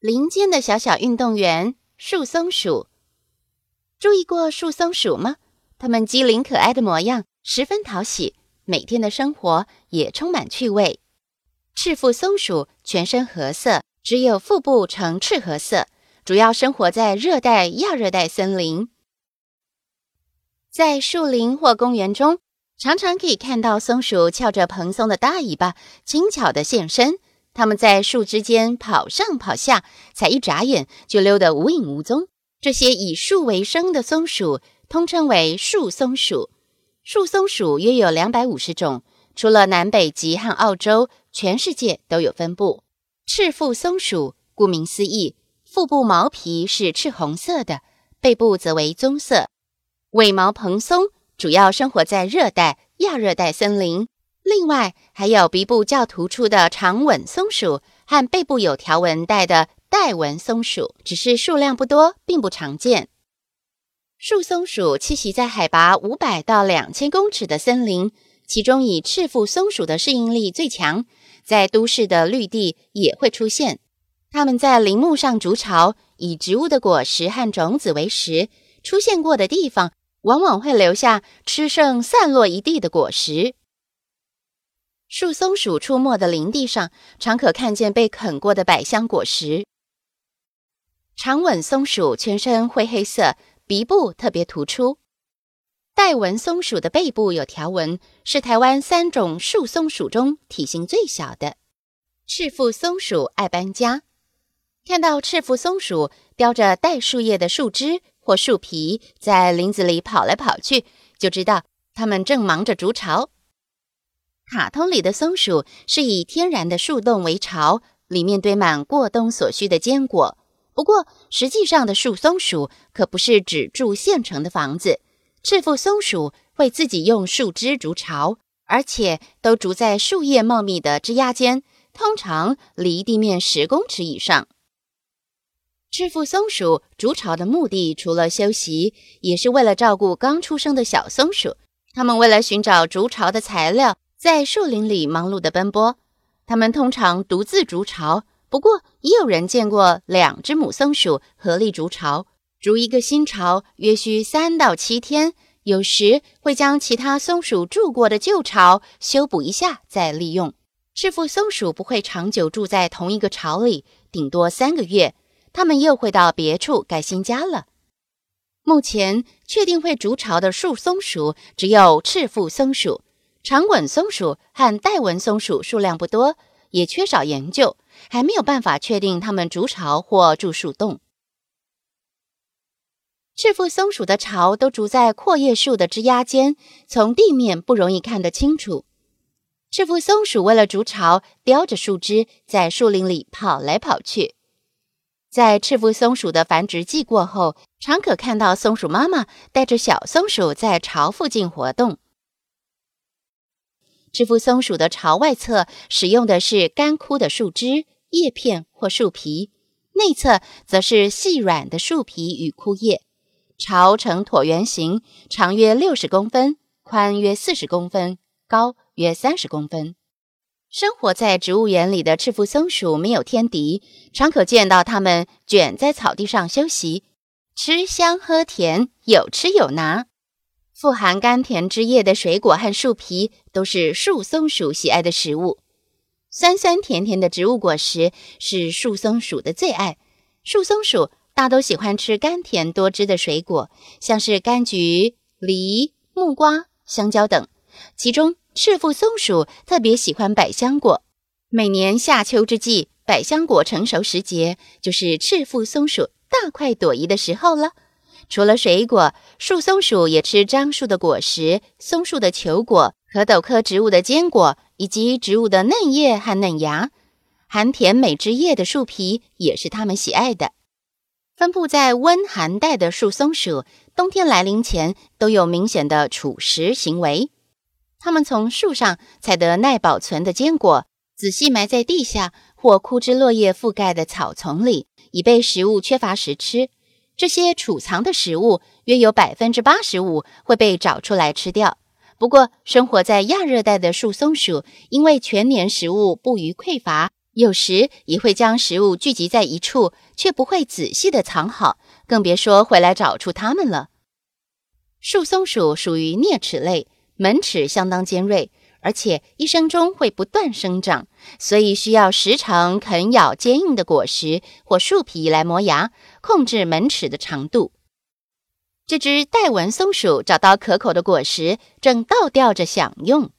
林间的小小运动员——树松鼠，注意过树松鼠吗？它们机灵可爱的模样十分讨喜，每天的生活也充满趣味。赤腹松鼠全身褐色，只有腹部呈赤褐色，主要生活在热带、亚热带森林。在树林或公园中，常常可以看到松鼠翘着蓬松的大尾巴，轻巧地现身。它们在树枝间跑上跑下，才一眨眼就溜得无影无踪。这些以树为生的松鼠，通称为树松鼠。树松鼠约有两百五十种，除了南北极和澳洲，全世界都有分布。赤腹松鼠顾名思义，腹部毛皮是赤红色的，背部则为棕色，尾毛蓬松，主要生活在热带、亚热带森林。另外，还有鼻部较突出的长吻松鼠和背部有条纹带的带纹松鼠，只是数量不多，并不常见。树松鼠栖息在海拔五百到两千公尺的森林，其中以赤腹松鼠的适应力最强，在都市的绿地也会出现。它们在林木上筑巢，以植物的果实和种子为食，出现过的地方往往会留下吃剩散落一地的果实。树松鼠出没的林地上，常可看见被啃过的百香果实。长吻松鼠全身灰黑色，鼻部特别突出。带纹松鼠的背部有条纹，是台湾三种树松鼠中体型最小的。赤腹松鼠爱搬家，看到赤腹松鼠叼着带树叶的树枝或树皮在林子里跑来跑去，就知道它们正忙着筑巢。卡通里的松鼠是以天然的树洞为巢，里面堆满过冬所需的坚果。不过，实际上的树松鼠可不是只住现成的房子。赤腹松鼠会自己用树枝筑巢，而且都筑在树叶茂密的枝桠间，通常离地面十公尺以上。赤腹松鼠筑巢的目的，除了休息，也是为了照顾刚出生的小松鼠。它们为了寻找筑巢的材料。在树林里忙碌的奔波，它们通常独自筑巢。不过，也有人见过两只母松鼠合力筑巢。筑一个新巢约需三到七天，有时会将其他松鼠住过的旧巢修补一下再利用。赤腹松鼠不会长久住在同一个巢里，顶多三个月，它们又会到别处盖新家了。目前确定会筑巢的树松鼠只有赤腹松鼠。长吻松鼠和带纹松鼠数量不多，也缺少研究，还没有办法确定它们筑巢或住树洞。赤腹松鼠的巢都筑在阔叶树的枝桠间，从地面不容易看得清楚。赤腹松鼠为了筑巢，叼着树枝在树林里跑来跑去。在赤腹松鼠的繁殖季过后，常可看到松鼠妈妈带着小松鼠在巢附近活动。赤腹松鼠的巢外侧使用的是干枯的树枝、叶片或树皮，内侧则是细软的树皮与枯叶。巢呈椭圆形，长约六十公分，宽约四十公分，高约三十公分。生活在植物园里的赤腹松鼠没有天敌，常可见到它们卷在草地上休息，吃香喝甜，有吃有拿。富含甘甜汁液的水果和树皮都是树松鼠喜爱的食物。酸酸甜甜的植物果实是树松鼠的最爱。树松鼠大都喜欢吃甘甜多汁的水果，像是柑橘、梨、木瓜、香蕉等。其中，赤腹松鼠特别喜欢百香果。每年夏秋之际，百香果成熟时节，就是赤腹松鼠大快朵颐的时候了。除了水果，树松鼠也吃樟树的果实、松树的球果、壳斗科植物的坚果以及植物的嫩叶和嫩芽，含甜美汁液的树皮也是它们喜爱的。分布在温寒带的树松鼠，冬天来临前都有明显的储食行为。它们从树上采得耐保存的坚果，仔细埋在地下或枯枝落叶覆盖的草丛里，以备食物缺乏时吃。这些储藏的食物约有百分之八十五会被找出来吃掉。不过，生活在亚热带的树松鼠，因为全年食物不虞匮乏。有时也会将食物聚集在一处，却不会仔细的藏好，更别说回来找出它们了。树松鼠属于啮齿类，门齿相当尖锐，而且一生中会不断生长，所以需要时常啃咬坚硬的果实或树皮来磨牙，控制门齿的长度。这只带纹松鼠找到可口的果实，正倒吊着享用。